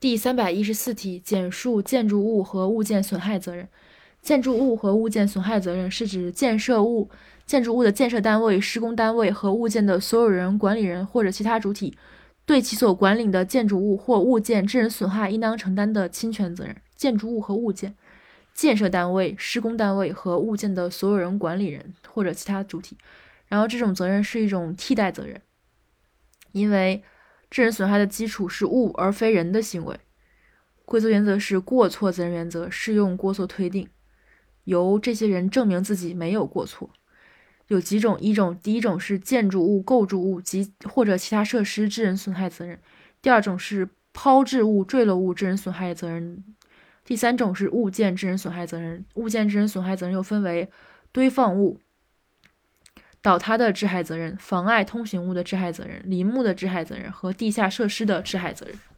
第三百一十四题，简述建筑物和物件损害责任。建筑物和物件损害责任是指建设物、建筑物的建设单位、施工单位和物件的所有人、管理人或者其他主体对其所管理的建筑物或物件致人损害应当承担的侵权责任。建筑物和物件、建设单位、施工单位和物件的所有人、管理人或者其他主体，然后这种责任是一种替代责任，因为致人损害的基础是物而非人的行为。规则原则是过错责任原则，适用过错推定。由这些人证明自己没有过错，有几种：一种，第一种是建筑物、构筑物及或者其他设施致人损害责任；第二种是抛掷物、坠落物致人损害责任；第三种是物件致人损害责任。物件致人损害责任又分为堆放物、倒塌的致害责任、妨碍通行物的致害责任、林木的致害责任和地下设施的致害责任。